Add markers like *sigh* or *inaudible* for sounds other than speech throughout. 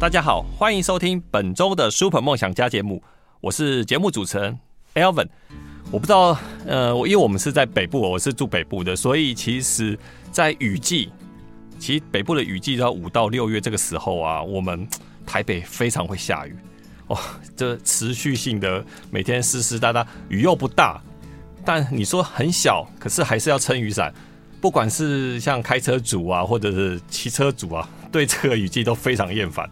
大家好，欢迎收听本周的 Super 梦想家节目，我是节目主持人 Alvin。我不知道，呃，因为我们是在北部，我是住北部的，所以其实，在雨季，其实北部的雨季到五到六月这个时候啊，我们台北非常会下雨哦，这持续性的每天湿湿哒哒，雨又不大，但你说很小，可是还是要撑雨伞。不管是像开车族啊，或者是骑车族啊，对这个雨季都非常厌烦。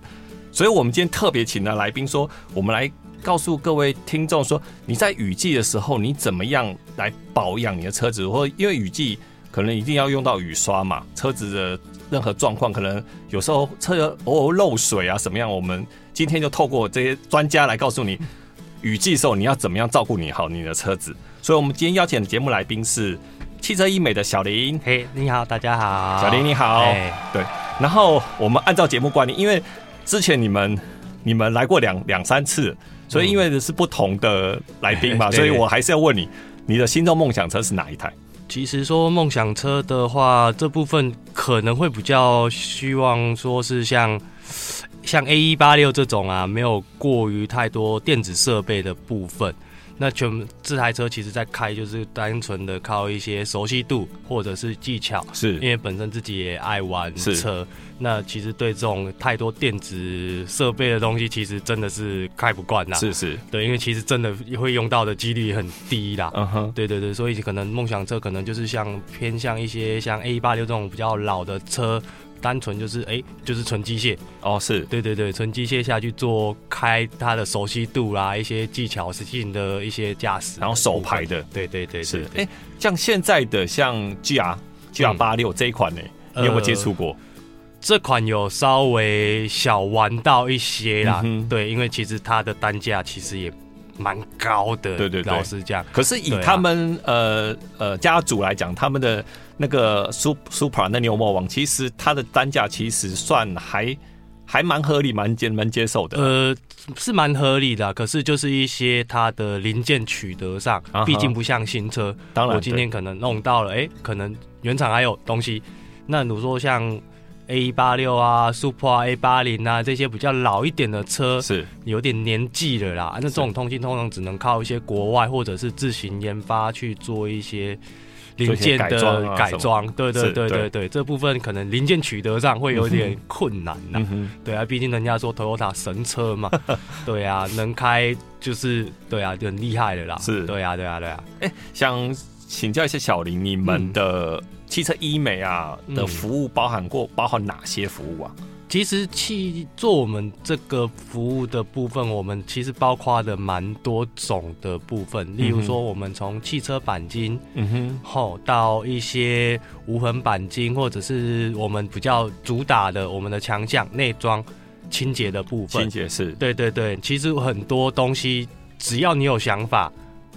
所以，我们今天特别请了来宾，说我们来告诉各位听众说，你在雨季的时候，你怎么样来保养你的车子？或因为雨季可能一定要用到雨刷嘛，车子的任何状况，可能有时候车偶尔漏水啊，什么样？我们今天就透过这些专家来告诉你，雨季的时候你要怎么样照顾你好你的车子。所以，我们今天邀请的节目来宾是汽车医美的小林。嘿，你好，大家好，小林你好。对，然后我们按照节目惯例，因为之前你们你们来过两两三次，所以因为是不同的来宾嘛，所以我还是要问你，你的心中梦想车是哪一台？其实说梦想车的话，这部分可能会比较希望说是像像 A 一八六这种啊，没有过于太多电子设备的部分。那全这台车其实在开就是单纯的靠一些熟悉度或者是技巧，是因为本身自己也爱玩车。那其实对这种太多电子设备的东西，其实真的是开不惯啦。是是，对，因为其实真的会用到的几率很低啦。嗯哼，对对对，所以可能梦想车可能就是像偏向一些像 A 八六这种比较老的车。单纯就是哎、欸，就是纯机械。哦，是。对对对，纯机械下去做开它的熟悉度啦，一些技巧性的一些驾驶，然后手排的，对对对，是。哎、欸，像现在的像 GR GR 八六这一款呢，你有没有接触过、呃？这款有稍微小玩到一些啦，嗯、对，因为其实它的单价其实也蛮高的，对对对，老实讲。可是以他们、啊、呃呃家族来讲，他们的。那个 Supra 那牛魔王，其实它的单价其实算还还蛮合理，蛮接蛮接受的。呃，是蛮合理的，可是就是一些它的零件取得上，毕竟不像新车。当然，我今天可能弄到了，哎，可能原厂还有东西。那如说像 A 八六啊、Supra A 八零啊这些比较老一点的车，是有点年纪了啦。那这种东西通常只能靠一些国外或者是自行研发去做一些。零件的改装，啊，对对对对对，这部分可能零件取得上会有点困难呐，嗯。对啊，毕竟人家说 Toyota 神车嘛，*laughs* 对啊，能开就是对啊，就很厉害的啦。是，对啊，对啊，对啊。哎，欸，想请教一下小林，你们的汽车医美啊的服务包含过包含哪些服务啊？其实去做我们这个服务的部分，我们其实包括的蛮多种的部分。例如说，我们从汽车钣金，嗯哼，后到一些无痕钣金，或者是我们比较主打的我们的强项内装清洁的部分。清洁是，对对对，其实很多东西，只要你有想法。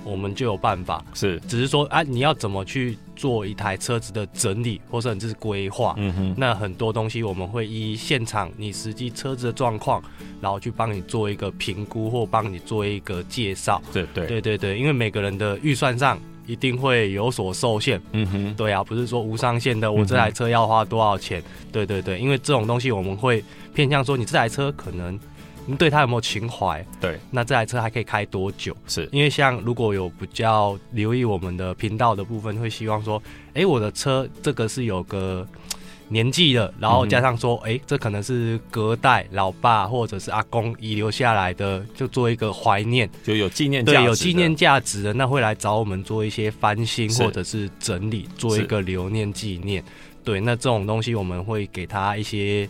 我们就有办法，是，只是说，啊，你要怎么去做一台车子的整理，或者是规划，嗯哼，那很多东西我们会依现场你实际车子的状况，然后去帮你做一个评估，或帮你做一个介绍，对对。对对对，因为每个人的预算上一定会有所受限，嗯哼，对啊，不是说无上限的，我这台车要花多少钱，嗯，对对对，因为这种东西我们会偏向说，你这台车可能。你对他有没有情怀？对，那这台车还可以开多久？是因为像如果有比较留意我们的频道的部分，会希望说，哎、欸，我的车这个是有个年纪的，然后加上说，哎、嗯欸，这可能是隔代老爸或者是阿公遗留下来的，就做一个怀念，就有纪念价值，对，有纪念价值的，那会来找我们做一些翻新或者是整理，做一个留念纪念。对，那这种东西我们会给他一些。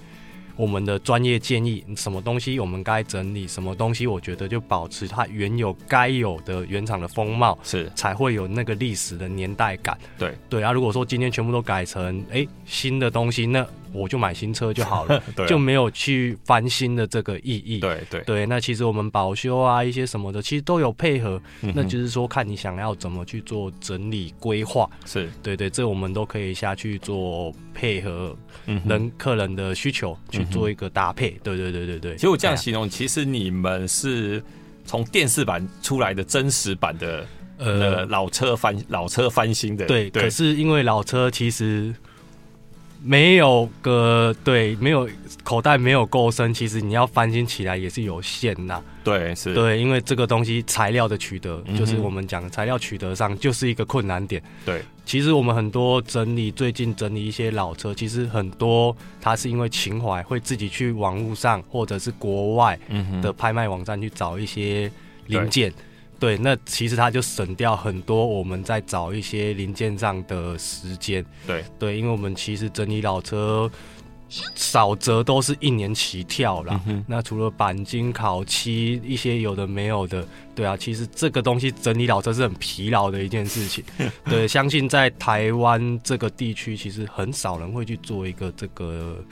我们的专业建议，什么东西我们该整理，什么东西我觉得就保持它原有该有的原厂的风貌，是才会有那个历史的年代感。对对啊，如果说今天全部都改成哎新的东西，那我就买新车就好了，*laughs* 对啊、就没有去翻新的这个意义。对对对，那其实我们保修啊一些什么的，其实都有配合，嗯、那就是说看你想要怎么去做整理规划。是对对，这我们都可以下去做配合人，嗯、客人的需求去做一个搭配。嗯、对对对对对。其实我这样形容，其实你们是从电视版出来的真实版的呃老车翻老车翻新的。对，对可是因为老车其实。没有个对，没有口袋没有够深，其实你要翻新起来也是有限呐。对，是。对，因为这个东西材料的取得，嗯、就是我们讲的材料取得上就是一个困难点。对，其实我们很多整理，最近整理一些老车，其实很多它是因为情怀，会自己去网络上或者是国外的拍卖网站去找一些零件。对，那其实它就省掉很多我们在找一些零件上的时间。对对，因为我们其实整理老车，少则都是一年起跳啦。嗯、那除了钣金烤漆一些有的没有的，对啊，其实这个东西整理老车是很疲劳的一件事情。*laughs* 对，相信在台湾这个地区，其实很少人会去做一个这个。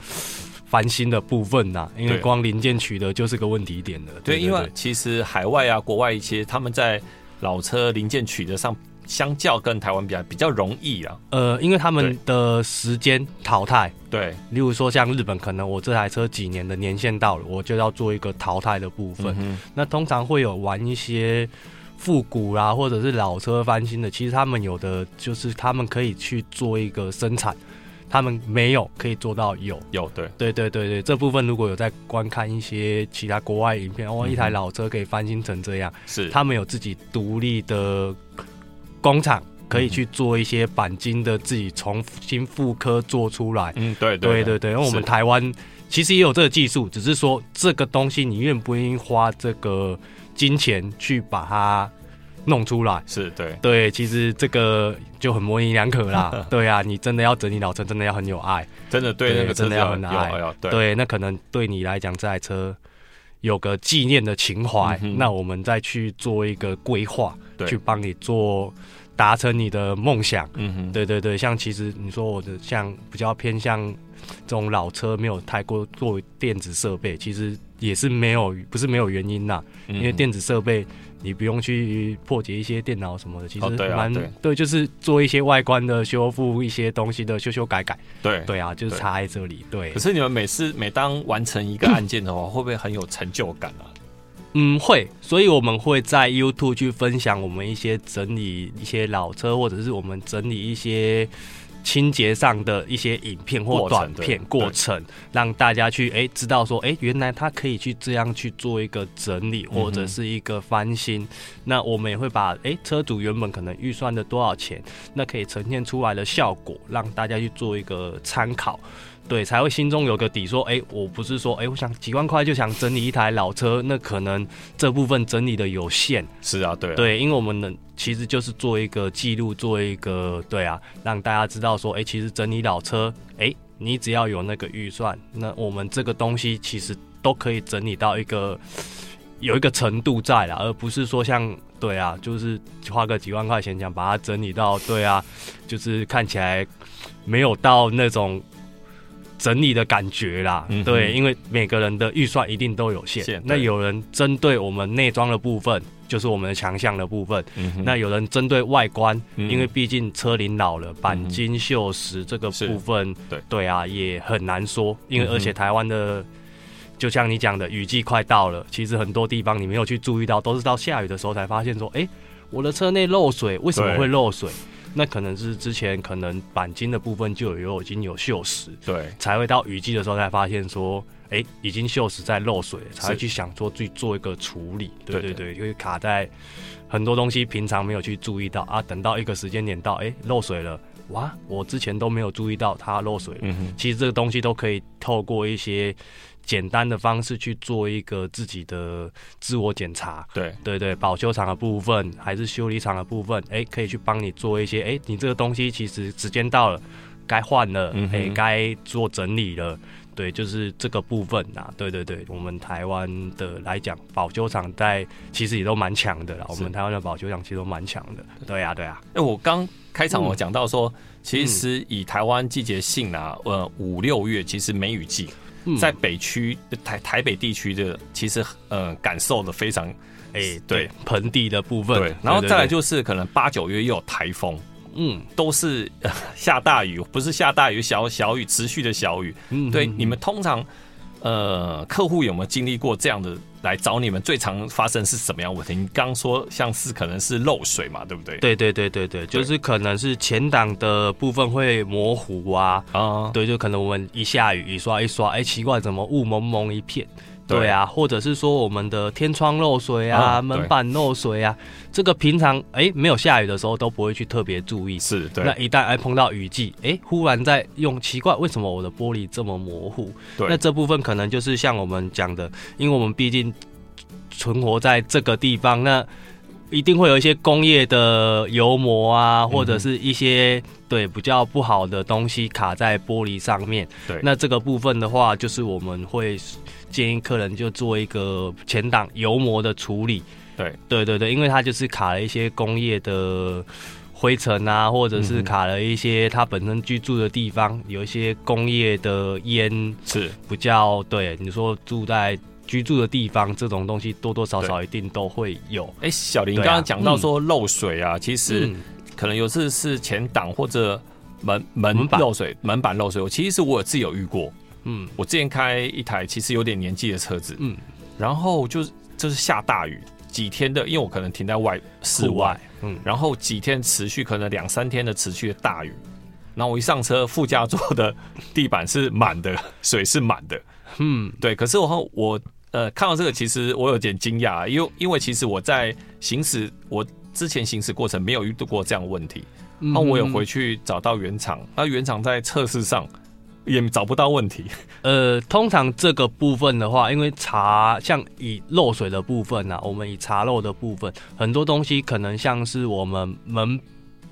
翻新的部分呐，因为光零件取得就是个问题点了。对，因为其实海外啊、国外一些，他们在老车零件取得上，相较跟台湾比较比较容易啊。呃，因为他们的时间淘汰。对，例如说像日本，可能我这台车几年的年限到了，我就要做一个淘汰的部分。嗯、那通常会有玩一些复古啦，或者是老车翻新的，其实他们有的就是他们可以去做一个生产。他们没有可以做到有。有对。对对对对，这部分如果有在观看一些其他国外影片，哦，一台老车可以翻新成这样，是。他们有自己独立的工厂，可以去做一些钣金的自己重新复刻做出来。嗯，对对对对，因为我们台湾其实也有这个技术，只是说这个东西你愿不愿意花这个金钱去把它。弄出来是对对，其实这个就很模棱两可啦。*laughs* 对啊，你真的要整理老车，真的要很有爱，真的对，那个真的要很爱。对，对，那可能对你来讲，这台车有个纪念的情怀，嗯，那我们再去做一个规划，去帮你做达成你的梦想。嗯哼，对对对，像其实你说我的像比较偏向这种老车，没有太过做电子设备，其实也是没有不是没有原因呐，因为电子设备。你不用去破解一些电脑什么的，其实蛮、哦啊、对，对，就是做一些外观的修复，一些东西的修修改改。对对啊，就是差在这里。对，对。可是你们每次每当完成一个案件的话，会不会很有成就感啊？嗯，会。所以我们会在 YouTube 去分享我们一些整理一些老车，或者是我们整理一些。清洁上的一些影片或短片过程，让大家去哎、欸、知道说哎、欸、原来他可以去这样去做一个整理或者是一个翻新。嗯、那我们也会把哎、欸、车主原本可能预算的多少钱，那可以呈现出来的效果，让大家去做一个参考。对，才会心中有个底，说，哎，我不是说，哎，我想几万块就想整理一台老车，那可能这部分整理的有限。是啊，对啊，对，因为我们能其实就是做一个记录，做一个对啊，让大家知道说，哎，其实整理老车，哎，你只要有那个预算，那我们这个东西其实都可以整理到一个有一个程度在了，而不是说像对啊，就是花个几万块钱想把它整理到，对啊，就是看起来没有到那种。整理的感觉啦，嗯、对，因为每个人的预算一定都有限。那有人针对我们内装的部分，就是我们的强项的部分。嗯、那有人针对外观，嗯、因为毕竟车龄老了，钣金锈蚀这个部分，对对啊，也很难说。因为而且台湾的，嗯、就像你讲的，雨季快到了，其实很多地方你没有去注意到，都是到下雨的时候才发现说，哎、欸，我的车内漏水，为什么会漏水？那可能是之前可能钣金的部分就有已经有锈蚀，对，才会到雨季的时候才发现说，哎、欸，已经锈蚀在漏水，才会去想说去做一个处理，对对对，因为卡在很多东西平常没有去注意到啊，等到一个时间点到，哎、欸，漏水了，哇，我之前都没有注意到它漏水了，嗯，其实这个东西都可以透过一些。简单的方式去做一个自己的自我检查，对对对，保修厂的部分还是修理厂的部分，哎，可以去帮你做一些，哎，你这个东西其实时间到了，该换了，哎、嗯，该做整理了。对，就是这个部分呐。对对对，我们台湾的来讲，保修厂在其实也都蛮强的啦。我们台湾的保修厂其实都蛮强的。对呀、啊，对呀、啊。哎，我刚开场我讲到说，嗯、其实以台湾季节性啊，呃，五六月其实梅雨季，嗯、在北区台台北地区的，其实呃感受的非常，哎，对，盆地的部分。对，然后再来就是可能八九月又有台风。嗯，都是下大雨，不是下大雨，小小雨，持续的小雨。嗯，对，你们通常呃，客户有没有经历过这样的来找你们？最常发生是什么样问题？你刚说像是可能是漏水嘛，对不对？对对对对对，就是可能是前挡的部分会模糊啊啊，对，就可能我们一下雨，一刷一刷，哎，奇怪，怎么雾蒙蒙一片？对啊，或者是说我们的天窗漏水啊，嗯、门板漏水啊，这个平常哎没有下雨的时候都不会去特别注意。是，对。那一旦哎碰到雨季，哎，忽然在用，奇怪，为什么我的玻璃这么模糊？对。那这部分可能就是像我们讲的，因为我们毕竟存活在这个地方，那一定会有一些工业的油膜啊，或者是一些、嗯、对比较不好的东西卡在玻璃上面。对。那这个部分的话，就是我们会。建议客人就做一个前挡油膜的处理。对对对对，因为它就是卡了一些工业的灰尘啊，或者是卡了一些他本身居住的地方有一些工业的烟，是比较对。你说住在居住的地方，这种东西多多少少一定都会有。哎，小林刚刚讲到说漏水啊，其实可能有次是前挡或者门门漏水，门板漏水。我其实我自己有遇过。嗯，我之前开一台其实有点年纪的车子，嗯，然后就是就是下大雨几天的，因为我可能停在外室外，嗯，然后几天持续可能两三天的持续的大雨，然后我一上车，副驾座的地板是满的，*laughs* 水是满的，嗯，对。可是我我呃看到这个，其实我有点惊讶，因为因为其实我在行驶我之前行驶过程没有遇到过这样的问题，然后我有回去找到原厂，那原厂在测试上。也找不到问题。呃，通常这个部分的话，因为茶像以漏水的部分呢、啊，我们以茶漏的部分，很多东西可能像是我们门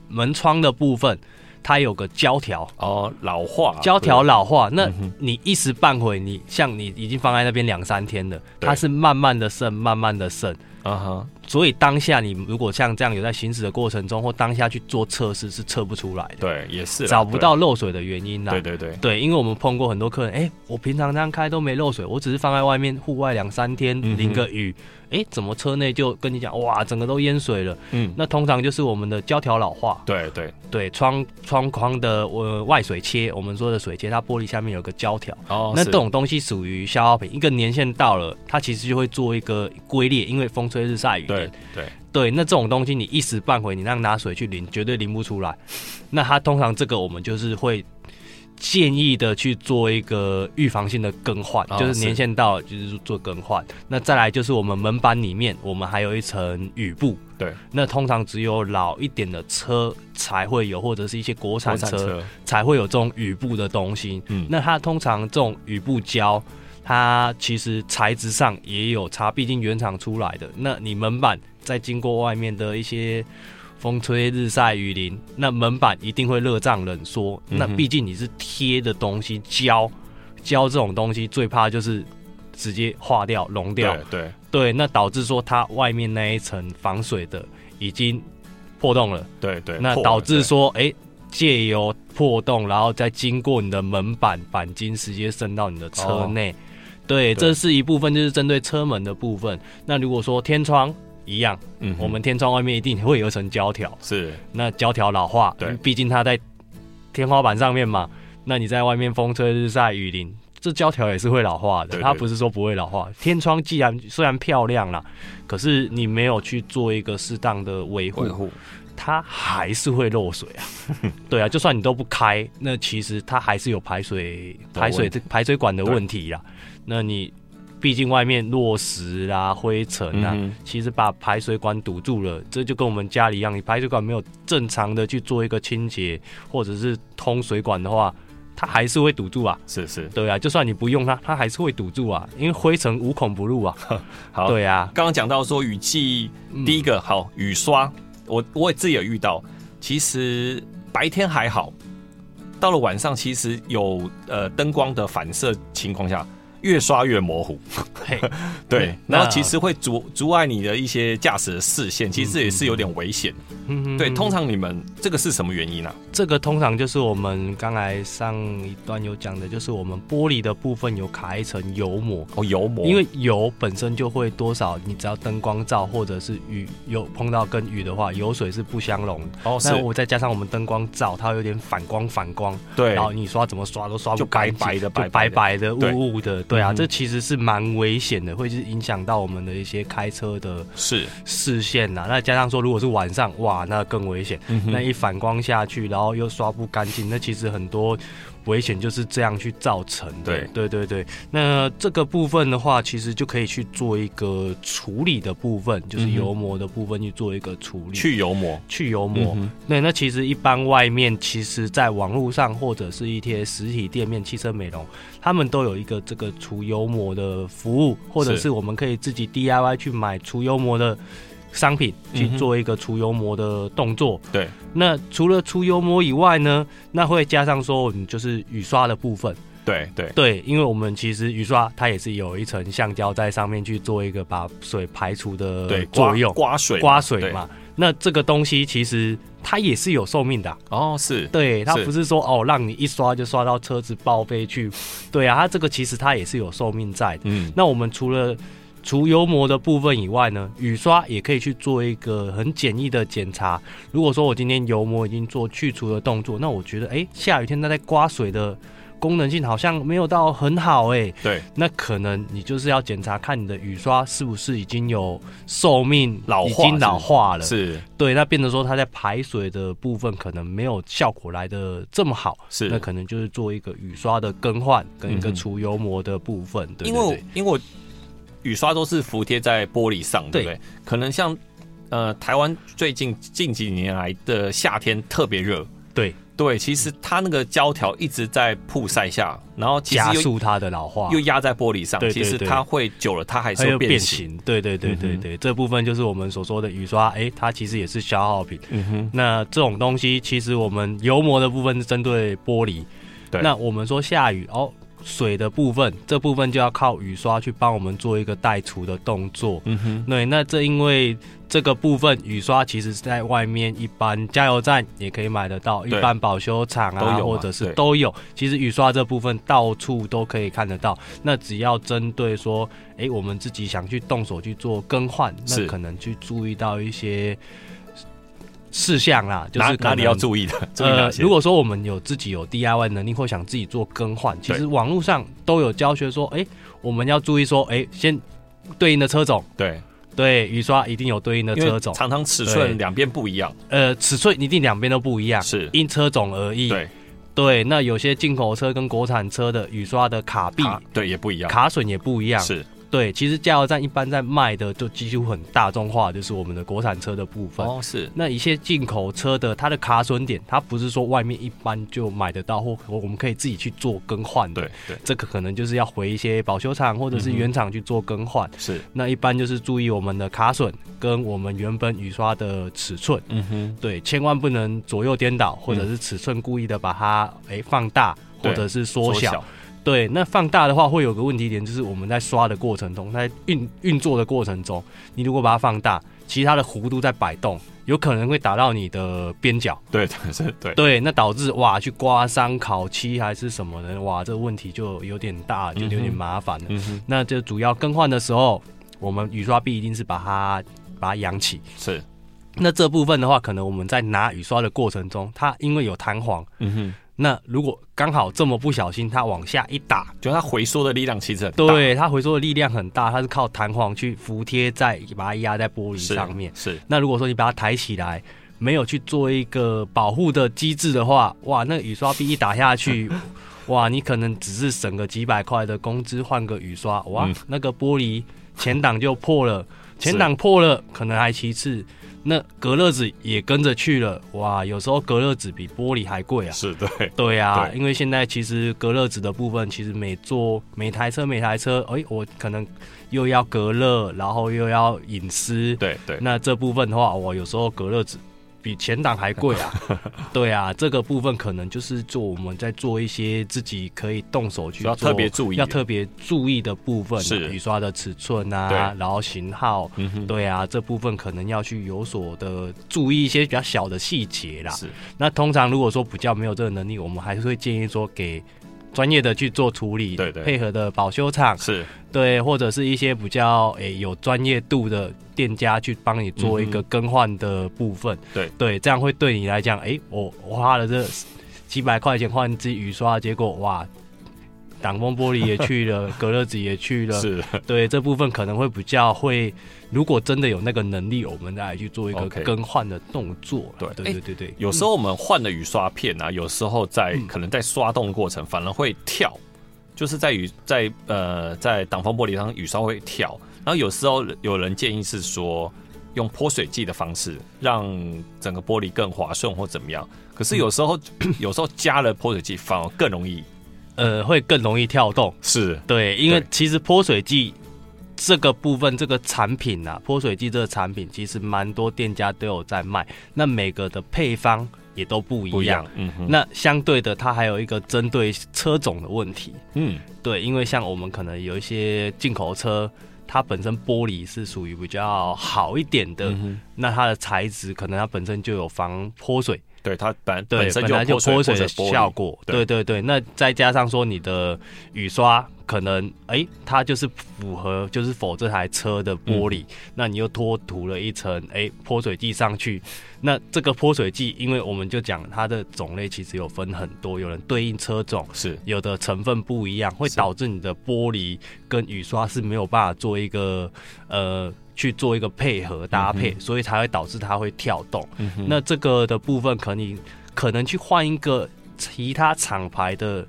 门窗的部分，它有个胶条。哦，老化，胶条老化，那你一时半会，你像你已经放在那边两三天了，它是慢慢的渗，慢慢的渗。啊哈！所以当下你如果像这样有在行驶的过程中，或当下去做测试，是测不出来的。对，也是找不到漏水的原因啦。对对对对，因为我们碰过很多客人，哎、欸，我平常这样开都没漏水，我只是放在外面户外两三天淋个雨。嗯哎、欸，怎么车内就跟你讲哇，整个都淹水了？嗯，那通常就是我们的胶条老化。对对对，窗窗框的呃外水切，我们说的水切，它玻璃下面有个胶条。哦，那这种东西属于消耗品，一个年限到了，它其实就会做一个龟裂，因为风吹日晒雨淋。对对对，那这种东西你一时半会你让拿水去淋，绝对淋不出来。*laughs* 那它通常这个我们就是会。建议的去做一个预防性的更换，哦，就是年限到了就是做更换。那再来就是我们门板里面，我们还有一层雨布。对，那通常只有老一点的车才会有，或者是一些国产车才会有这种雨布的东西。嗯，那它通常这种雨布胶，它其实材质上也有差，毕竟原厂出来的。那你门板再经过外面的一些。风吹日晒雨淋，那门板一定会热胀冷缩。嗯、那毕竟你是贴的东西，胶胶这种东西最怕就是直接化掉、融掉。对对，对，那导致说它外面那一层防水的已经破洞了。对对，那导致说，哎，借、欸、由破洞，然后再经过你的门板钣金，直接渗到你的车内。哦、对，这是一部分，就是针对车门的部分。那如果说天窗。一样，嗯，我们天窗外面一定会有一层胶条，是那胶条老化，对，毕竟它在天花板上面嘛，那你在外面风吹日晒雨淋，这胶条也是会老化的，它不是说不会老化。天窗既然虽然漂亮啦，可是你没有去做一个适当的维护，它还是会漏水啊。*laughs* 对啊，就算你都不开，那其实它还是有排水排水排水管的问题啦。那你。毕竟外面落石啊、灰尘啊，其实把排水管堵住了，这就跟我们家里一样，你排水管没有正常的去做一个清洁，或者是通水管的话，它还是会堵住啊。*laughs* 是是，对啊，就算你不用它，它还是会堵住啊，因为灰尘无孔不入啊。*laughs* 好，对啊，刚刚讲到说雨季，第一个好雨刷，我我也自己有遇到，其实白天还好。到了晚上，其实有呃灯光的反射情况下。越刷越模糊，嘿，*laughs* 对，然后其实会阻阻碍你的一些驾驶的视线，其实也是有点危险。嗯，对，通常你们这个是什么原因呢？啊？这个通常就是我们刚才上一段有讲的，就是我们玻璃的部分有卡一层油膜。哦，油膜，因为油本身就会多少，你只要灯光照或者是雨有碰到跟雨的话，油水是不相容哦。那我再加上我们灯光照，它有点反光反光，对，然后你刷怎么刷都刷不干净，白白的，白白白的雾雾的。对啊，这其实是蛮危险的，会是影响到我们的一些开车的视视线呐。那加上说，如果是晚上，哇，那更危险。嗯、那一反光下去，然后又刷不干净，那其实很多。危险就是这样去造成的。对对对对，那这个部分的话，其实就可以去做一个处理的部分，就是油膜的部分去做一个处理，去油膜，去油膜。嗯、对，那其实一般外面，其实在网络上或者是一些实体店面，汽车美容，他们都有一个这个除油膜的服务，或者是我们可以自己 DIY 去买除油膜的。商品去做一个除油膜的动作。嗯、对，那除了除油膜以外呢，那会加上说，我们就是雨刷的部分。对对对，因为我们其实雨刷它也是有一层橡胶在上面去做一个把水排除的作用，刮，刮水刮水嘛。那这个东西其实它也是有寿命的、啊、哦，是对，它不是说哦让你一刷就刷到车子报废去。对啊，它这个其实它也是有寿命在的。嗯，那我们除了除油膜的部分以外呢，雨刷也可以去做一个很简易的检查。如果说我今天油膜已经做去除的动作，那我觉得，哎、欸，下雨天它在刮水的功能性好像没有到很好、欸，哎，对，那可能你就是要检查看你的雨刷是不是已经有寿命老化，已经老化了，是，对，那变得说它在排水的部分可能没有效果来的这么好，是，那可能就是做一个雨刷的更换跟一个除油膜的部分，嗯、对，对，对，因为因为我。雨刷都是服贴在玻璃上，对。不对？可能像呃，台湾最近近几年来的夏天特别热，对。对，其实它那个胶条一直在曝晒下，然后加速它的老化，又压在玻璃上，其实它会久了，它还是会变形。对对对对对，嗯、这部分就是我们所说的雨刷，哎，它其实也是消耗品。嗯哼，那这种东西其实我们油膜的部分是针对玻璃，对，那我们说下雨哦。水的部分，这部分就要靠雨刷去帮我们做一个带除的动作。嗯哼，对，那这因为这个部分雨刷其实是在外面一般加油站也可以买得到，一般保修厂啊，啊或者是都有。其实雨刷这部分到处都可以看得到。那只要针对说，哎，我们自己想去动手去做更换，那可能去注意到一些。事项啦，就是哪里要注意的？注意呃，如果说我们有自己有 DIY 能力或想自己做更换，其实网络上都有教学说，哎、欸，我们要注意说，哎、欸，先对应的车种，对。对，雨刷一定有对应的车种，常常尺寸两边不一样，呃，尺寸一定两边都不一样，是。因车种而异，对。对，那有些进口车跟国产车的雨刷的卡壁，对也不一样，卡损也不一样，是。对，其实加油站一般在卖的就几乎很大众化，就是我们的国产车的部分。哦，是。那一些进口车的，它的卡损点，它不是说外面一般就买得到，或我们可以自己去做更换的。对对。这个可能就是要回一些保修厂或者是原厂去做更换。是。那一般就是注意我们的卡损跟我们原本雨刷的尺寸。嗯哼。对，千万不能左右颠倒，或者是尺寸故意的把它哎、欸、放大，或者是缩小。对，那放大的话会有个问题点，就是我们在刷的过程中，在运运作的过程中，你如果把它放大，其实它的弧度在摆动，有可能会打到你的边角。对，是，对，对，那导致哇，去刮伤烤漆还是什么的，哇，这个问题就有点大，就有点麻烦了。嗯哼。那就主要更换的时候，我们雨刷臂一定是把它把它扬起。是。那这部分的话，可能我们在拿雨刷的过程中，它因为有弹簧。嗯哼。那如果刚好这么不小心，它往下一打，就它回缩的力量其实很大。对，它回缩的力量很大，它是靠弹簧去服贴在，把它压在玻璃上面。是。是那如果说你把它抬起来，没有去做一个保护的机制的话，哇，那雨刷臂一打下去，*laughs* 哇，你可能只是省个几百块的工资换个雨刷，哇，嗯、那个玻璃前挡就破了，前挡破了，可能还其次。那隔热纸也跟着去了，哇！有时候隔热纸比玻璃还贵啊。是对，对啊，对，因为现在其实隔热纸的部分，其实每做每台车每台车，哎、欸，我可能又要隔热，然后又要隐私。对对。那这部分的话，我有时候隔热纸比前挡还贵啊。*laughs* 对啊，这个部分可能就是做我们在做一些自己可以动手去做要特别注意要特别注意的部分，是雨刷的尺寸啊，然后型号，嗯、对啊，这部分可能要去有所的注意一些比较小的细节啦。是，那通常如果说比较没有这个能力，我们还是会建议说给。专业的去做处理，对对，配合的保修厂是。对，或者是一些比较诶、欸、有专业度的店家去帮你做一个更换的部分，嗯、对。对，这样会对你来讲，哎、欸，我我花了这几百块钱换一支雨刷，结果哇。挡风玻璃也去了，*laughs* 隔热纸也去了，是。对这部分可能会比较会，如果真的有那个能力，我们再来去做一个更换的动作。对。对对对对，有时候我们换的雨刷片啊，有时候在可能在刷动过程反而会跳，就是在雨在呃在挡风玻璃上雨刷会跳，然后有时候有人建议是说用泼水剂的方式让整个玻璃更滑顺或怎么样，可是有时候 *coughs* 有时候加了泼水剂反而更容易。呃，会更容易跳动，是。对，因为其实泼水剂这个部分，这个产品啊，泼水剂这个产品其实蛮多店家都有在卖，那每个的配方也都不一样，一样嗯哼，那相对的，它还有一个针对车种的问题，嗯，对，因为像我们可能有一些进口车，它本身玻璃是属于比较好一点的，嗯、那它的材质可能它本身就有防泼水。对它本对本来就泼水的效果，对。对对，那再加上说你的雨刷可能哎、欸，它就是符合就是否这台车的玻璃，嗯、那你又脱涂了一层哎泼水剂上去，那这个泼水剂，因为我们就讲它的种类其实有分很多，有人对应车种是。有的成分不一样，会导致你的玻璃跟雨刷是没有办法做一个呃。去做一个配合搭配，嗯、所以才会导致它会跳动。嗯、那这个的部分，可能可能去换一个其他厂牌的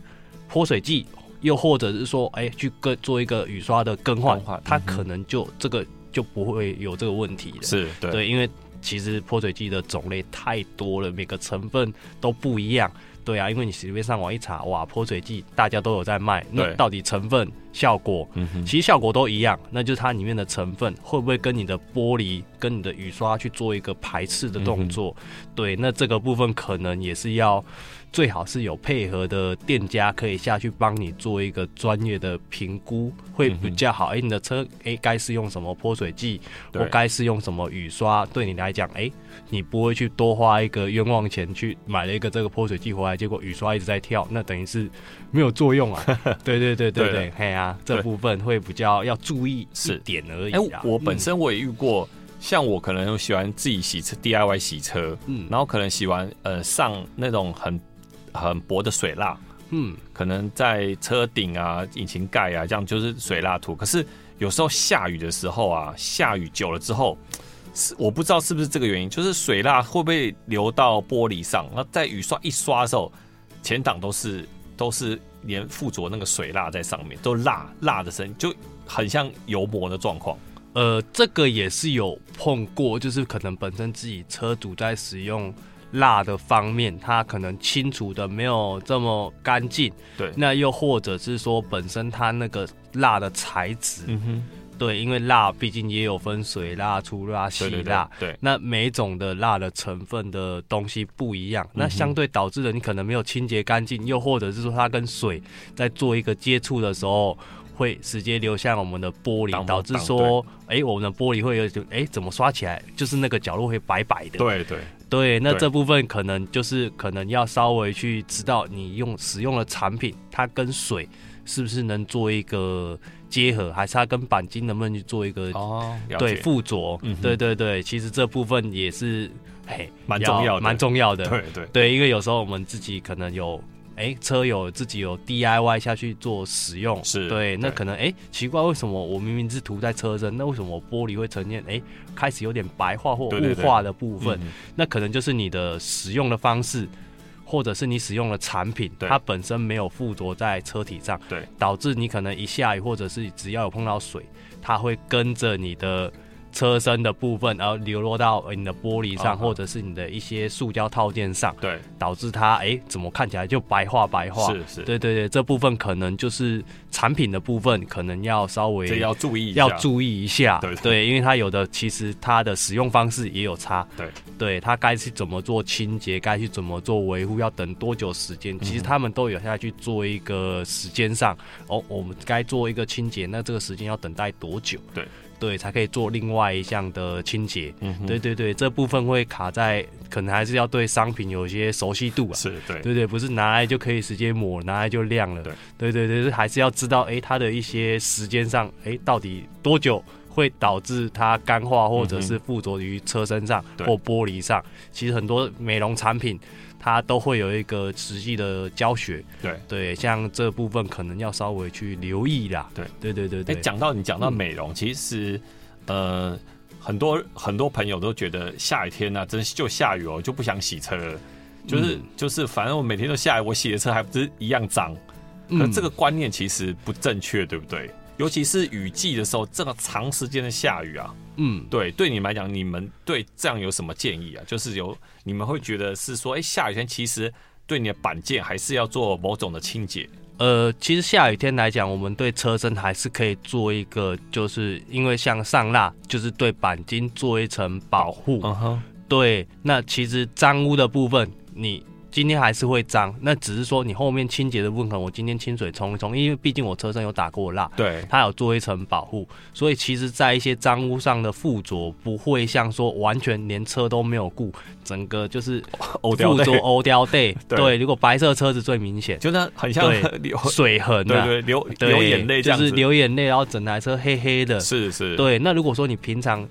泼水剂，又或者是说，哎、欸，去跟做一个雨刷的更换，嗯、它可能就这个就不会有这个问题了。是对，对，因为其实泼水剂的种类太多了，每个成分都不一样。对啊，因为你随便上网一查，哇，泼水剂大家都有在卖，那到底成分效果，其实效果都一样，那就是它里面的成分会不会跟你的玻璃跟你的雨刷去做一个排斥的动作？对，那这个部分可能也是要。最好是有配合的店家可以下去帮你做一个专业的评估，会比较好。哎、欸，你的车哎该是用什么泼水剂，或该是用什么雨刷？对你来讲，哎、欸，你不会去多花一个冤枉钱去买了一个这个泼水剂回来，结果雨刷一直在跳，那等于是没有作用啊。*laughs* 对对对对对，嘿啊，这部分会比较要注意一点而已。哎、欸，我本身我也遇过，嗯、像我可能喜欢自己洗车，DIY 洗车，嗯，然后可能洗完呃上那种很。很薄的水蜡，嗯，可能在车顶啊、引擎盖啊，这样就是水蜡涂。可是有时候下雨的时候啊，下雨久了之后，是我不知道是不是这个原因，就是水蜡会不会流到玻璃上？那在雨刷一刷的时候，前挡都是都是连附着那个水蜡在上面，都蜡蜡的声音，就很像油膜的状况。呃，这个也是有碰过，就是可能本身自己车主在使用。蜡的方面，它可能清除的没有这么干净。对，那又或者是说，本身它那个蜡的材质，嗯哼，对，因为蜡毕竟也有分水蜡、粗蜡、细蜡，对，那每一种的蜡的成分的东西不一样，嗯，那相对导致的你可能没有清洁干净，又或者是说它跟水在做一个接触的时候，会直接流向我们的玻璃，导致说，哎、欸，我们的玻璃会有，哎、欸，怎么刷起来就是那个角落会白白的。对对。对，那这部分可能就是可能要稍微去知道你用使用的产品，它跟水是不是能做一个结合，还是它跟钣金能不能去做一个哦，对附着、嗯。对对对，其实这部分也是嘿蛮重要的，蛮重要的。对对对，因为有时候我们自己可能有。哎、欸，车友自己有 DIY 下去做使用，是对，那可能哎、欸，奇怪，为什么我明明是涂在车身，那为什么我玻璃会呈现哎、欸，开始有点白化或雾化的部分？对对对，那可能就是你的使用的方式，或者是你使用的产品，它本身没有附着在车体上，对，导致你可能一下雨，或者是只要有碰到水，它会跟着你的。车身的部分，然后流落到你的玻璃上，uh -huh. 或者是你的一些塑胶套件上，对，导致它哎、欸，怎么看起来就白化白化？是是，对对对，这部分可能就是产品的部分可能要稍微要注意要注意一下，对对，对，因为它有的其实它的使用方式也有差，对，对，它该去怎么做清洁，该去怎么做维护，要等多久时间，其实他们都有下去做一个时间上，哦，我们该做一个清洁，那这个时间要等待多久？对。对，才可以做另外一项的清洁。嗯，对对对，这部分会卡在，可能还是要对商品有一些熟悉度啊。是，对，对对，不是拿来就可以直接抹，拿来就亮了。对，对对对，还是要知道，哎，它的一些时间上，哎，到底多久会导致它干化，或者是附着于车身上或玻璃上。其实很多美容产品。它都会有一个实际的教学，对对，像这部分可能要稍微去留意啦。对对对对对。讲到你讲到美容，嗯、其实呃，很多很多朋友都觉得下雨天呢、啊，真就下雨哦，就不想洗车了，就是、嗯、就是，反正我每天都下雨，我洗的车还不是一样脏。可这个观念其实不正确，对不对？尤其是雨季的时候，这么长时间的下雨啊，嗯，对，对你们来讲，你们对这样有什么建议啊？就是有你们会觉得是说，哎，下雨天其实对你的板件还是要做某种的清洁。呃，其实下雨天来讲，我们对车身还是可以做一个，就是因为像上蜡，就是对钣金做一层保护。嗯哼，对，那其实脏污的部分，你。今天还是会脏，那只是说你后面清洁的部分，我今天清水冲一冲，因为毕竟我车身有打过蜡，对，它有做一层保护，所以其实在一些脏污上的附着不会像说完全连车都没有顾，整个就是附着欧雕带，对，如果白色车子最明显，就那很像 *laughs* 流水痕、啊，对对，流流眼泪，就是流眼泪，然后整台车黑黑的，是是，对。那如果说你平常。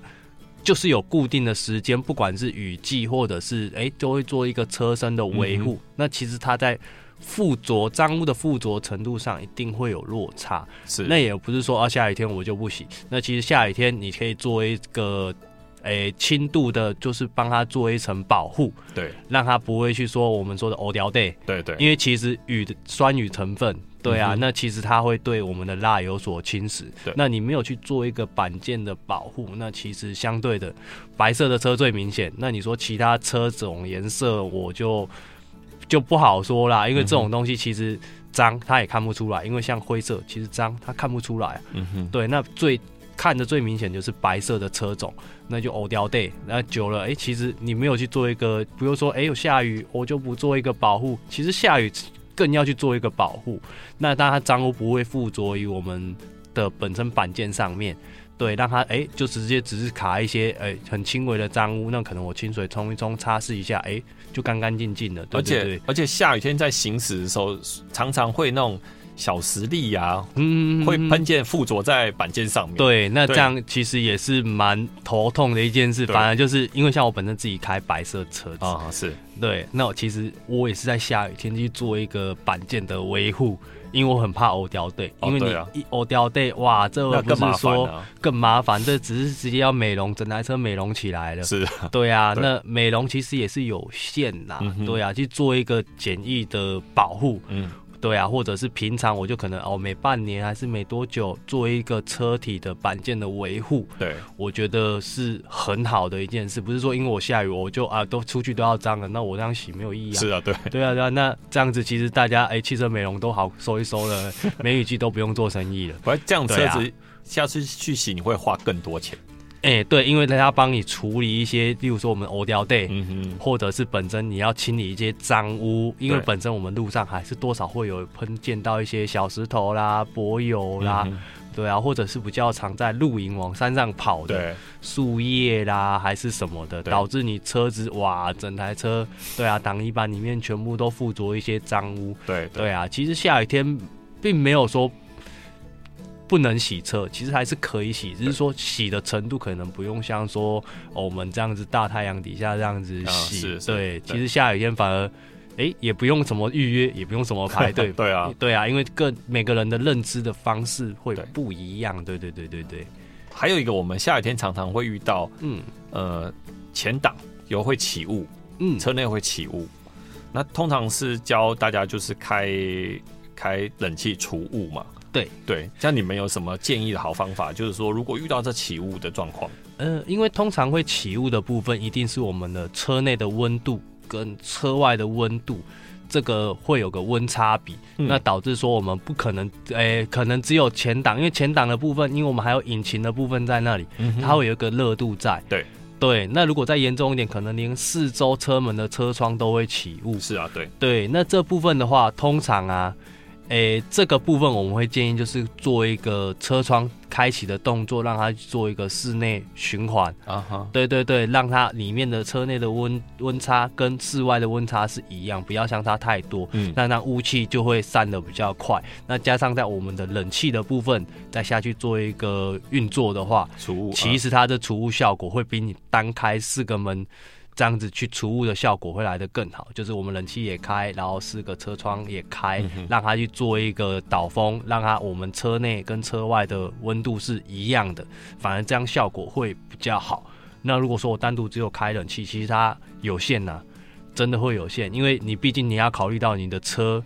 就是有固定的时间，不管是雨季或者是哎、欸，都会做一个车身的维护、嗯。那其实它在附着脏污的附着程度上一定会有落差。是，那也不是说啊，下雨天我就不洗。那其实下雨天你可以做一个哎轻、欸、度的，就是帮它做一层保护。对，让它不会去说我们说的 o 雕 day。对对，因为其实雨的酸雨成分。对啊、嗯，那其实它会对我们的蜡有所侵蚀。对，那你没有去做一个板件的保护，那其实相对的，白色的车最明显。那你说其他车种颜色，我就就不好说啦，因为这种东西其实脏它也看不出来，因为像灰色其实脏它看不出来。嗯哼，对，那最看的最明显就是白色的车种，那就欧掉带。那久了，哎、欸，其实你没有去做一个，比如说，哎、欸，有下雨，我就不做一个保护。其实下雨。更要去做一个保护，那当然它脏污不会附着于我们的本身板件上面，对，让它哎、欸、就直接只是卡一些哎、欸、很轻微的脏污，那可能我清水冲一冲，擦拭一下，哎、欸、就干干净净的。对对对，而且而且下雨天在行驶的时候，常常会那种。小石粒呀、啊，嗯，会喷溅附着在板件上面。对，那这样其实也是蛮头痛的一件事。反而就是因为像我本身自己开白色车子啊，是对。那我其实我也是在下雨天去做一个板件的维护，因为我很怕欧掉带。因为你一欧掉带，哇，这不是说更麻烦，这只是直接要美容整台车美容起来了。是，对啊。*laughs* 那美容其实也是有限呐，对啊，去做一个简易的保护，嗯。对啊，或者是平常我就可能哦，每半年还是每多久做一个车体的板件的维护。对，我觉得是很好的一件事，不是说因为我下雨我就啊都出去都要脏了，那我这样洗没有意义啊。是啊，对，对啊，对啊，那这样子其实大家哎，汽车美容都好收一收了，*laughs* 梅雨季都不用做生意了。我这样车子下次去洗你会花更多钱。哎、欸，对，因为他要帮你处理一些，例如说我们欧掉带，嗯哼，或者是本身你要清理一些脏污，因为本身我们路上还是多少会有喷溅到一些小石头啦、柏油啦、嗯，对啊，或者是比较常在露营往山上跑的树叶啦，还是什么的，导致你车子哇，整台车，对啊，挡泥板里面全部都附着一些脏污，对对，对。啊，其实下雨天并没有说。不能洗车，其实还是可以洗，只是说洗的程度可能不用像说、哦、我们这样子大太阳底下这样子洗。对，对，其实下雨天反而，哎、欸，也不用什么预约，也不用什么排队。*laughs* 对啊，对啊，因为各每个人的认知的方式会不一样。对对对对对。还有一个，我们下雨天常常会遇到，嗯呃，前挡油会起雾，嗯，车内会起雾。那通常是教大家就是开开冷气除雾嘛。对对，像你们有什么建议的好方法？就是说，如果遇到这起雾的状况，呃，因为通常会起雾的部分，一定是我们的车内的温度跟车外的温度这个会有个温差比，嗯、那导致说我们不可能，诶、欸，可能只有前挡，因为前挡的部分，因为我们还有引擎的部分在那里，嗯、它会有一个热度在。对对，那如果再严重一点，可能连四周车门的车窗都会起雾。是啊，对对，那这部分的话，通常啊。诶，这个部分我们会建议就是做一个车窗开启的动作，让它做一个室内循环啊哈。对对对，让它里面的车内的温温差跟室外的温差是一样，不要相差太多。嗯，那那雾气就会散的比较快。那加上在我们的冷气的部分再下去做一个运作的话，除雾，其实它的除雾效果会比你单开四个门。这样子去除雾的效果会来得更好，就是我们冷气也开，然后四个车窗也开，嗯、让它去做一个导风，让它我们车内跟车外的温度是一样的，反而这样效果会比较好。那如果说我单独只有开冷气，其实它有限呐、啊，真的会有限，因为你毕竟你要考虑到你的车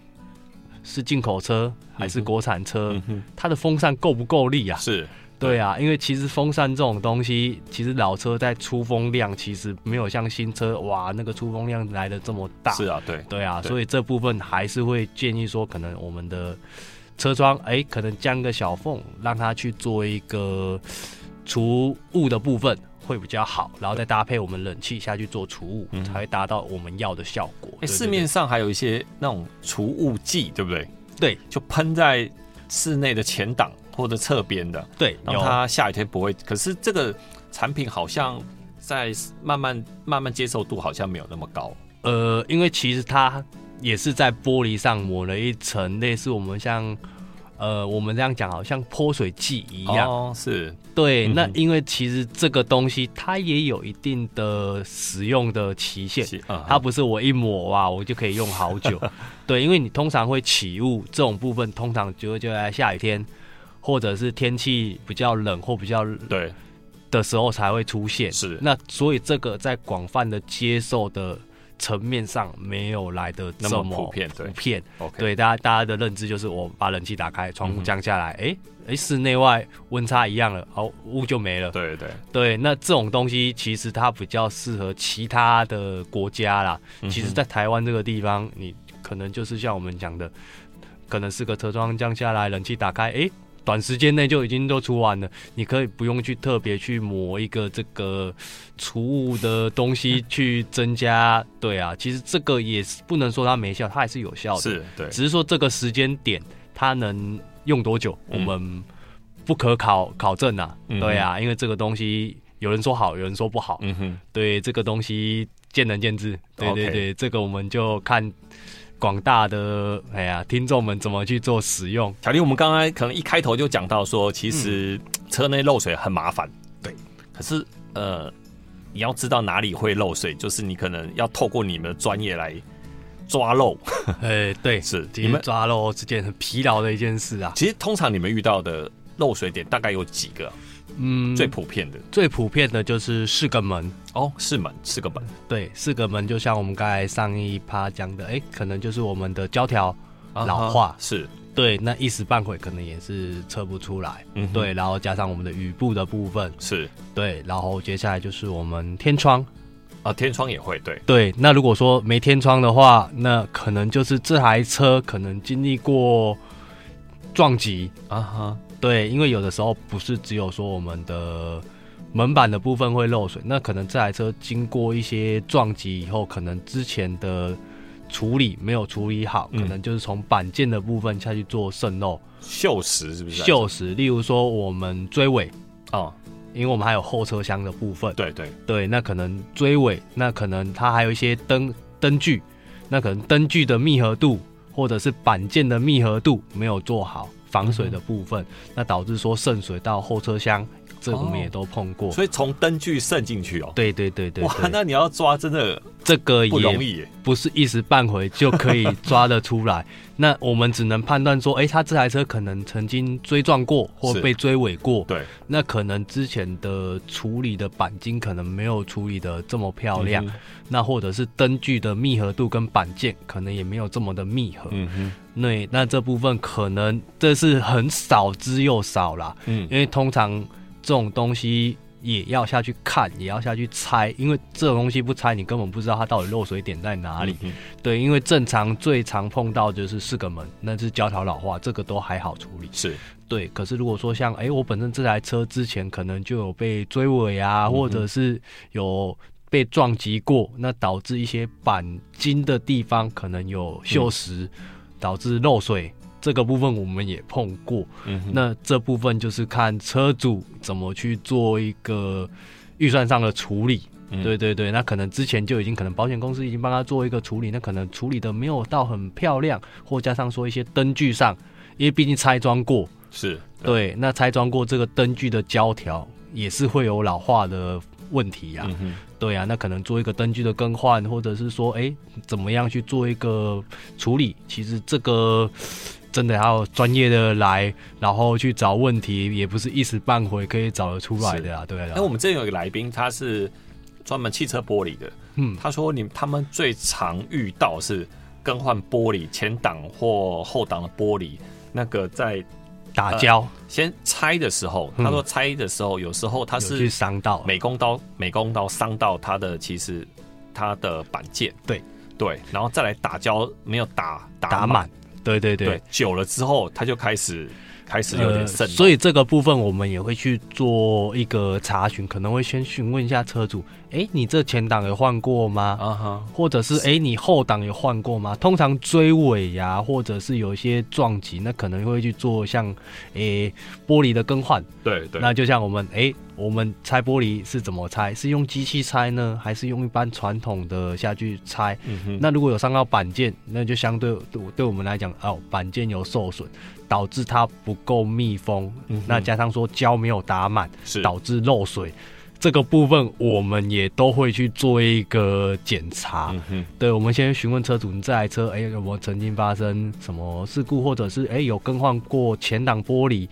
是进口车还是国产车，它的风扇够不够力啊？是。对啊，因为其实风扇这种东西，其实老车在出风量其实没有像新车哇那个出风量来的这么大。是啊，对，对啊，对，所以这部分还是会建议说，可能我们的车窗哎，可能将个小缝，让它去做一个除雾的部分会比较好，然后再搭配我们冷气下去做除雾，才会达到我们要的效果。哎，市面上还有一些那种除雾剂，对不对？对，就喷在室内的前挡。或者侧边的，对，然后它下雨天不会。可是这个产品好像在慢慢慢慢接受度好像没有那么高。呃，因为其实它也是在玻璃上抹了一层类似我们像呃我们这样讲，好像泼水剂一样。哦，是。对，那因为其实这个东西它也有一定的使用的期限，它不是我一抹哇我就可以用好久。*laughs* 对，因为你通常会起雾这种部分，通常就会就在下雨天。或者是天气比较冷或比较对。的时候才会出现，是。那所以这个在广泛的接受的层面上没有来的这么那么普遍，对，普遍。对，大家大家的认知就是我把冷气打开，窗户降下来，哎、嗯、哎，室内外温差一样了，好雾就没了，对对。对，那这种东西其实它比较适合其他的国家啦，嗯、其实在台湾这个地方，你可能就是像我们讲的，可能是个车窗降下来，冷气打开，哎。短时间内就已经都除完了，你可以不用去特别去抹一个这个除雾的东西去增加。对啊，其实这个也是不能说它没效，它还是有效的。是，对，只是说这个时间点它能用多久，我们不可考考证啊。嗯、对啊，因为这个东西有人说好，有人说不好。嗯哼，对，这个东西见仁见智。对对对这个我们就看。广大的哎呀，听众们怎么去做使用？小林，我们刚刚可能一开头就讲到说，其实车内漏水很麻烦。对，可是呃，你要知道哪里会漏水，就是你可能要透过你们的专业来抓漏。*laughs* 哎，对，*laughs* 是你们抓漏是件很疲劳的一件事啊。其实通常你们遇到的漏水点大概有几个？嗯，最普遍的，最普遍的就是四个门。哦，四门，四个门，对，四个门，就像我们刚才上一趴讲的，哎、欸，可能就是我们的胶条老化，啊、是。对，那一时半会可能也是测不出来，嗯，对，然后加上我们的雨布的部分，是。对，然后接下来就是我们天窗，啊，天窗也会，对，对，那如果说没天窗的话，那可能就是这台车可能经历过撞击。啊哈。对，因为有的时候不是只有说我们的门板的部分会漏水，那可能这台车经过一些撞击以后，可能之前的处理没有处理好，嗯、可能就是从板件的部分下去做渗漏、锈蚀，是不是？锈蚀，例如说我们追尾哦，因为我们还有后车厢的部分，对对对，那可能追尾，那可能它还有一些灯灯具，那可能灯具的密合度或者是板件的密合度没有做好。防水的部分，嗯、那导致说渗水到后车厢，这、我们也都碰过。哦、所以从灯具渗进去哦。对对对对，对。哇，那你要抓真的这个也不容易，不是一时半会就可以抓得出来。*laughs* 那我们只能判断说，哎、欸，他这台车可能曾经追撞过或被追尾过。对。那可能之前的处理的钣金可能没有处理的这么漂亮，嗯、那或者是灯具的密合度跟板件可能也没有这么的密合。嗯哼。对，那这部分可能这是很少之又少啦。嗯。因为通常这种东西也要下去看，也要下去拆，因为这种东西不拆，你根本不知道它到底漏水点在哪里。嗯、对，因为正常最常碰到就是四个门，那是胶条老化，这个都还好处理。是对，可是如果说像哎、欸，我本身这台车之前可能就有被追尾啊，嗯、或者是有被撞击过，那导致一些钣金的地方可能有锈蚀，嗯、导致漏水。这个部分我们也碰过，嗯、那这部分就是看车主怎么去做一个预算上的处理。嗯、对对对，那可能之前就已经可能保险公司已经帮他做一个处理，那可能处理的没有到很漂亮，或加上说一些灯具上，因为毕竟拆装过，是对，对，那拆装过这个灯具的胶条也是会有老化的问题呀、啊。嗯、哼对、啊，那可能做一个灯具的更换，或者是说，哎，怎么样去做一个处理？其实这个。真的要专业的来，然后去找问题，也不是一时半会可以找得出来的啊。对啊。那我们这边有一个来宾，他是专门汽车玻璃的。嗯，他说你他们最常遇到是更换玻璃前挡或后挡的玻璃，那个在打胶、呃、先拆的时候，他说拆的时候有时候他是伤到。美工刀，美工刀伤到他的其实他的板件。对。对，然后再来打胶没有打打满。对对对，对，久了之后，他就开始开始有点渗、呃。所以这个部分我们也会去做一个查询，可能会先询问一下车主。哎，你这前挡有换过吗？啊哈，或者是哎，你后挡有换过吗？通常追尾呀，或者是有一些撞击，那可能会去做像诶玻璃的更换。对对，那就像我们哎，我们拆玻璃是怎么拆？是用机器拆呢，还是用一般传统的下去拆？嗯哼。那如果有伤到板件，那就相对对对我们来讲，哦，板件有受损，导致它不够密封，嗯、那加上说胶没有打满，是导致漏水。这个部分我们也都会去做一个检查，嗯、对，我们先询问车主，你这台车哎有没有曾经发生什么事故，或者是哎有更换过前挡玻璃？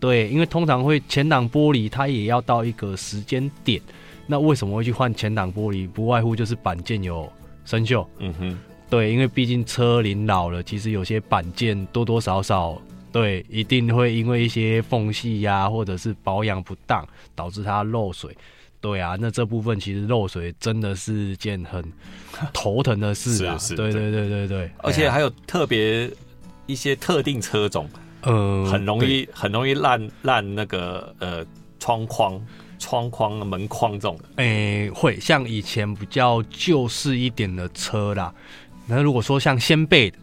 对，因为通常会前挡玻璃它也要到一个时间点，那为什么会去换前挡玻璃？不外乎就是板件有生锈，嗯哼，对，因为毕竟车龄老了，其实有些板件多多少少。对，一定会因为一些缝隙呀、啊，或者是保养不当，导致它漏水。对啊，那这部分其实漏水真的是件很 *laughs* 头疼的事啊。是是对对对对对，而且还有特别一些特定车种，嗯，很容易很容易烂烂那个呃窗框、窗框、门框这种的。诶，会像以前比较旧式一点的车啦。那如果说像先辈的。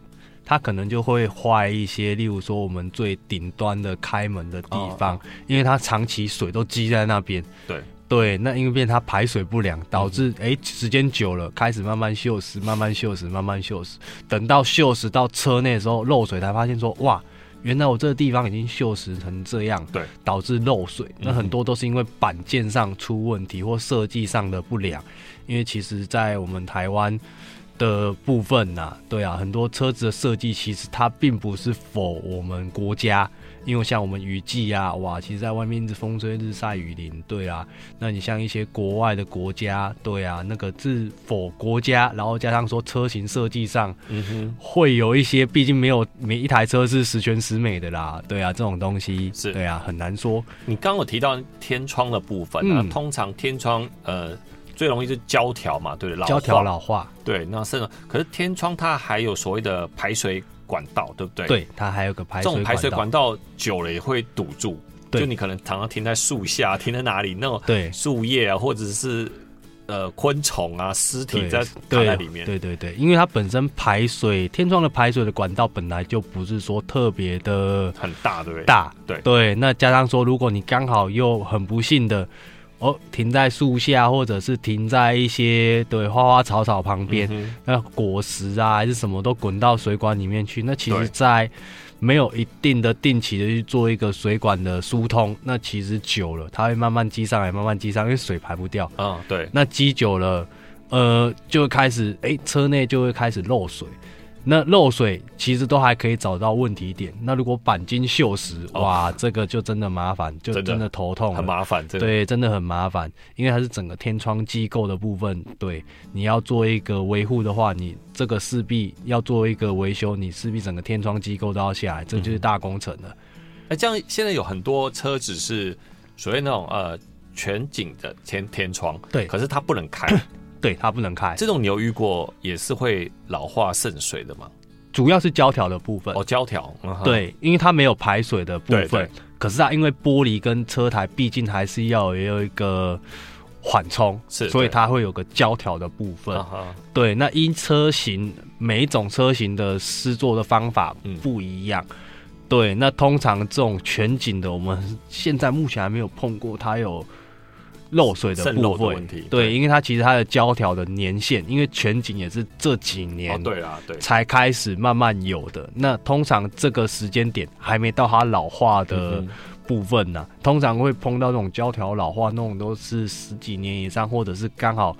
它可能就会坏一些，例如说我们最顶端的开门的地方，哦、因为它长期水都积在那边。对对，那因为变它排水不良，导致哎、嗯、时间久了开始慢慢锈蚀，慢慢锈蚀，慢慢锈蚀。等到锈蚀到车内的时候漏水，才发现说哇，原来我这个地方已经锈蚀成这样。对，导致漏水。那很多都是因为板件上出问题或设计上的不良。因为其实，在我们台湾。的部分呐、啊，对啊，很多车子的设计其实它并不是 for 我们国家，因为像我们雨季啊，哇，其实在外面一直风吹日晒雨淋，对啊，那你像一些国外的国家，对啊，那个是 for 国家，然后加上说车型设计上，嗯哼，会有一些，毕竟没有每一台车是十全十美的啦，对啊，这种东西是，对啊，很难说。你刚刚有提到天窗的部分啊，嗯、通常天窗呃。最容易是胶条嘛，对，胶条老化，对，那甚至可是天窗它还有所谓的排水管道，对不对？对，它还有个排水管道，这种排水管道久了也会堵住，对。就你可能常常停在树下，停在哪里，那种对。树叶啊，或者是呃昆虫啊尸体在躺在里面，对对对，因为它本身排水天窗的排水的管道本来就不是说特别的很大，对不对？大，对。对，那加上说如果你刚好又很不幸的。哦，停在树下，或者是停在一些对花花草草旁边，嗯、那果实啊还是什么都滚到水管里面去。那其实，在没有一定的定期的去做一个水管的疏通，那其实久了，它会慢慢积上来，慢慢积上，因为水排不掉。嗯，对。那积久了，呃，就会开始，哎、欸，车内就会开始漏水。那漏水其实都还可以找到问题点。那如果钣金锈蚀，哇，这个就真的麻烦，就真的头痛，很麻烦。对，真的很麻烦，因为它是整个天窗机构的部分。对，你要做一个维护的话，你这个势必要做一个维修，你势必整个天窗机构都要下来，这就是大工程了。哎、嗯，这样现在有很多车子是所谓那种呃全景的天天窗，对，可是它不能开，*laughs* 对，它不能开。这种你有遇过也是会老化渗水的嘛？主要是胶条的部分哦，胶条，嗯、对，因为它没有排水的部分，对对，可是它因为玻璃跟车台毕竟还是要有一个缓冲，是，所以它会有个胶条的部分。对，那因车型每一种车型的施作的方法不一样。嗯对，那通常这种全景的，我们现在目前还没有碰过它有漏水的部分问题。对，因为它其实它的胶条的年限，因为全景也是这几年对啊，对，才开始慢慢有的。那通常这个时间点还没到它老化的部分呢，通常会碰到这种胶条老化，那种都是十几年以上，或者是刚好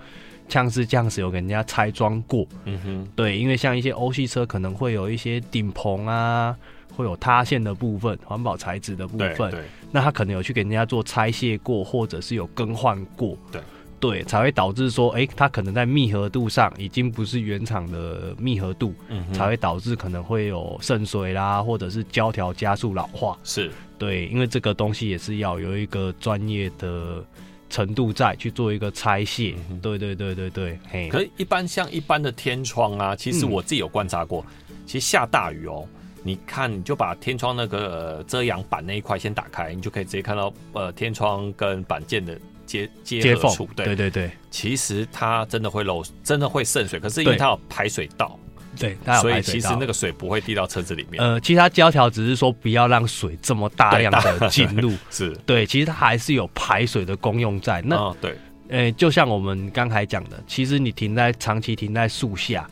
像是这样子有给人家拆装过。嗯哼，对，因为像一些欧系车可能会有一些顶棚啊。会有塌陷的部分，环保材质的部分，那他可能有去给人家做拆卸过，或者是有更换过，对。对，才会导致说，哎、欸，它可能在密合度上已经不是原厂的密合度，嗯，才会导致可能会有渗水啦，或者是胶条加速老化，是。对，因为这个东西也是要有一个专业的程度在去做一个拆卸，嗯、对对对对对，嘿，可是一般像一般的天窗啊，其实我自己有观察过，嗯、其实下大雨哦。你看，你就把天窗那个遮阳板那一块先打开，你就可以直接看到呃天窗跟板件的接接缝处。对对对，其实它真的会漏，真的会渗水，可是因为它有排水道，对，它有排水道，所以其实那个水不会滴到车子里面。呃，其实它胶条只是说不要让水这么大量的进入，*laughs* 是对，其实它还是有排水的功用在。那、哦、对，呃、欸，就像我们刚才讲的，其实你停在长期停在树下。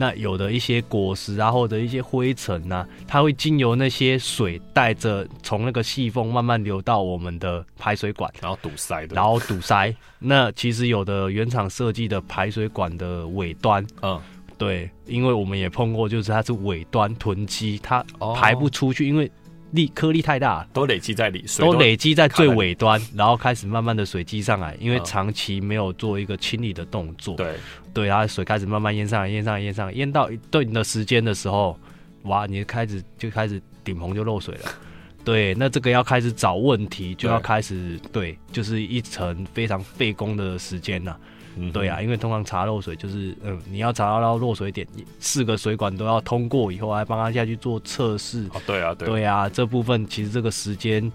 那有的一些果实啊，或者一些灰尘啊，它会经由那些水带着从那个细缝慢慢流到我们的排水管，然后堵塞的，然后堵塞。那其实有的原厂设计的排水管的尾端，嗯，对，因为我们也碰过，就是它是尾端囤积，它排不出去，哦、因为。粒颗粒太大，都累积在里，水都累积在最尾端，然后开始慢慢的水积上来，因为长期没有做一个清理的动作，对。对，然后水开始慢慢淹上来，淹上来，淹上来，淹到一定的时间的时候，哇，你开始就开始顶棚就漏水了，*laughs* 对，那这个要开始找问题，就要开始对，对，就是一层非常费工的时间呐。嗯，对啊，因为通常查漏水就是，嗯，你要查到漏水点，四个水管都要通过以后，还帮他下去做测试。哦，对啊，对，对啊，这部分其实这个时间，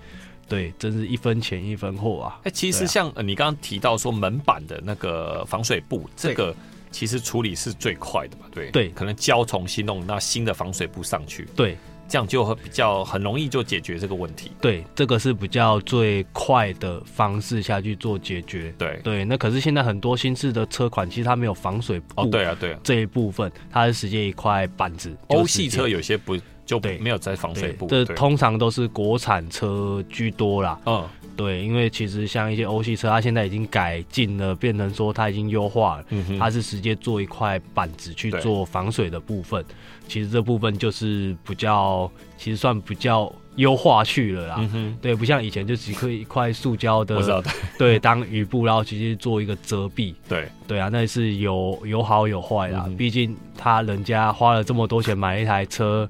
对，真是一分钱一分货啊。哎，其实像你刚刚提到说门板的那个防水布，这个其实处理是最快的嘛，对，对，可能胶重新弄，那新的防水布上去，对。这样就会比较很容易就解决这个问题。对，这个是比较最快的方式下去做解决。对对，那可是现在很多新式的车款，其实它没有防水布。哦，对啊，对啊，这一部分它是直接一块板子。欧系车有些不就没有在防水布。这通常都是国产车居多啦。嗯，对，因为其实像一些欧系车，它现在已经改进了，变成说它已经优化了。嗯哼，它是直接做一块板子去做防水的部分。其实这部分就是比较，其实算比较优化去了啦。嗯哼，对，不像以前就只可以一块塑胶的，对，当雨布，然后直接做一个遮蔽。对，对啊，那是有有好有坏啦。毕竟他人家花了这么多钱买一台车，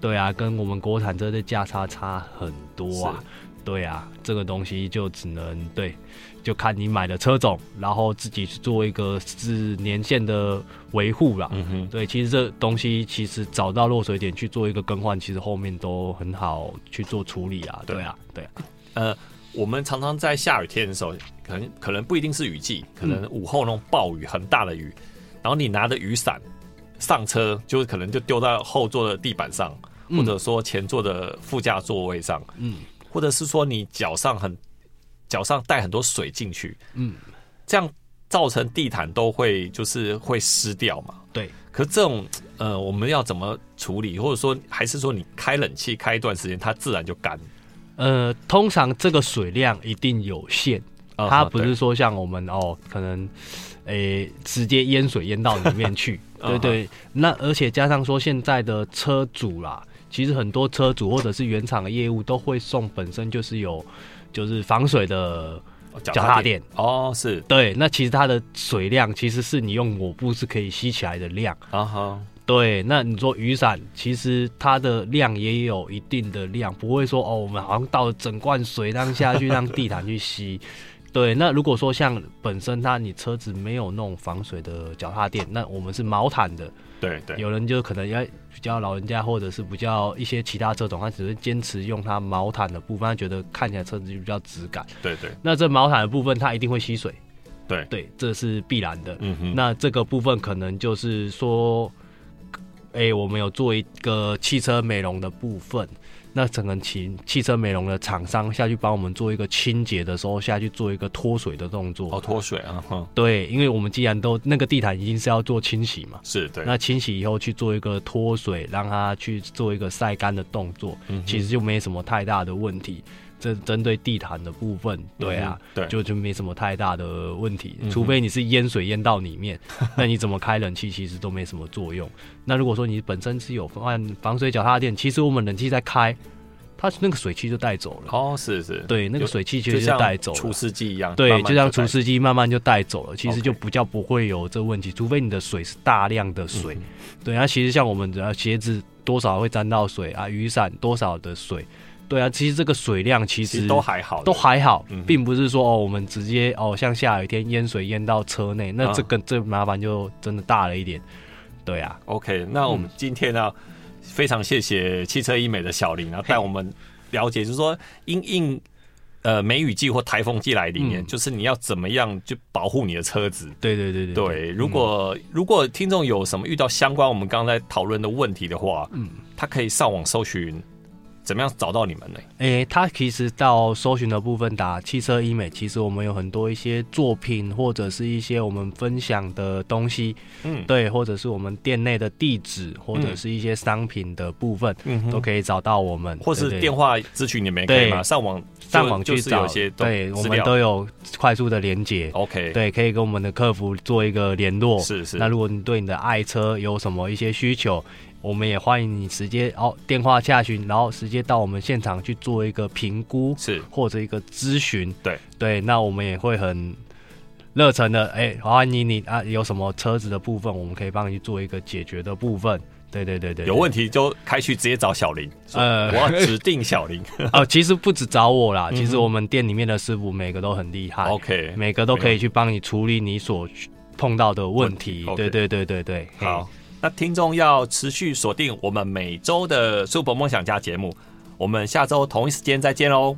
对啊，跟我们国产车的价差差很多啊。对啊，这个东西就只能对。就看你买的车种，然后自己去做一个是年限的维护啦。嗯哼，对，其实这东西其实找到落水点去做一个更换，其实后面都很好去做处理啊。对啊，对啊。呃，我们常常在下雨天的时候，可能可能不一定是雨季，可能午后那种暴雨很大的雨，嗯、然后你拿着雨伞上车，就是可能就丢到后座的地板上，嗯、或者说前座的副驾座位上，嗯，或者是说你脚上很。脚上带很多水进去，嗯，这样造成地毯都会就是会湿掉嘛。对，可是这种呃，我们要怎么处理？或者说，还是说你开冷气开一段时间，它自然就干？呃，通常这个水量一定有限，它不是说像我们哦，可能诶、欸、直接淹水淹到里面去。*laughs* 对对，那而且加上说现在的车主啦，其实很多车主或者是原厂的业务都会送，本身就是有。就是防水的脚踏垫哦，是对。那其实它的水量其实是你用抹布是可以吸起来的量啊哈。对，那你说雨伞，其实它的量也有一定的量，不会说哦，我们好像倒了整罐水让下去让地毯去吸。*laughs* 对，那如果说像本身它你车子没有那种防水的脚踏垫，那我们是毛毯的。对对，有人就可能要比较老人家，或者是比较一些其他车种，他只是坚持用它毛毯的部分，他觉得看起来车子就比较质感。对对，那这毛毯的部分它一定会吸水。对对，这是必然的。嗯哼，那这个部分可能就是说，哎、欸，我们有做一个汽车美容的部分。那整个汽汽车美容的厂商下去帮我们做一个清洁的时候，下去做一个脱水的动作。哦，脱水啊，哼，对，因为我们既然都那个地毯已经是要做清洗嘛，是对。那清洗以后去做一个脱水，让它去做一个晒干的动作，嗯，其实就没什么太大的问题。这针对地毯的部分，对啊，嗯、对，就就没什么太大的问题，嗯、除非你是淹水淹到里面，*laughs* 那你怎么开冷气其实都没什么作用。那如果说你本身是有防防水脚踏垫，其实我们冷气在开，它那个水汽就带走了。哦，是是，对，那个水汽其实就带走了，除湿机一样，对，慢慢就，就像除湿机慢慢就带走了，其实就比较不会有这问题，除非你的水是大量的水。嗯、对啊，其实像我们的鞋子多少会沾到水啊，雨伞多少的水。对啊，其实这个水量其实，都还好，都还好，嗯、并不是说哦，我们直接哦，像下雨天淹水淹到车内，那这个、嗯、这麻烦就真的大了一点。对啊，OK，那我们今天呢，嗯、非常谢谢汽车医美的小林啊，带我们了解，就是说因应呃梅雨季或台风季来临年，嗯、就是你要怎么样去保护你的车子。对对对对，如果、嗯、如果听众有什么遇到相关我们刚才讨论的问题的话，嗯，他可以上网搜寻。怎么样找到你们呢？诶、欸，他其实到搜寻的部分打汽车医美，其实我们有很多一些作品或者是一些我们分享的东西，嗯，对，或者是我们店内的地址或者是一些商品的部分，嗯，都可以找到我们，或是电话咨询你们可以吗？上网上网去找一些，对，我们都有快速的连接，OK，对，可以跟我们的客服做一个联络，是是。那如果你对你的爱车有什么一些需求，我们也欢迎你直接哦电话洽询，然后直接到我们现场去做一个评估，是或者一个咨询。对对，那我们也会很热诚的哎，欢迎你啊！有什么车子的部分，我们可以帮你做一个解决的部分。对对对对，有问题就开去直接找小林。呃，我要指定小林 *laughs* 哦，其实不止找我啦，其实我们店里面的师傅每个都很厉害，OK，每个都可以去帮你处理你所碰到的问题。对对对对对，好。那听众要持续锁定我们每周的《Super 梦想家》节目，我们下周同一时间再见喽。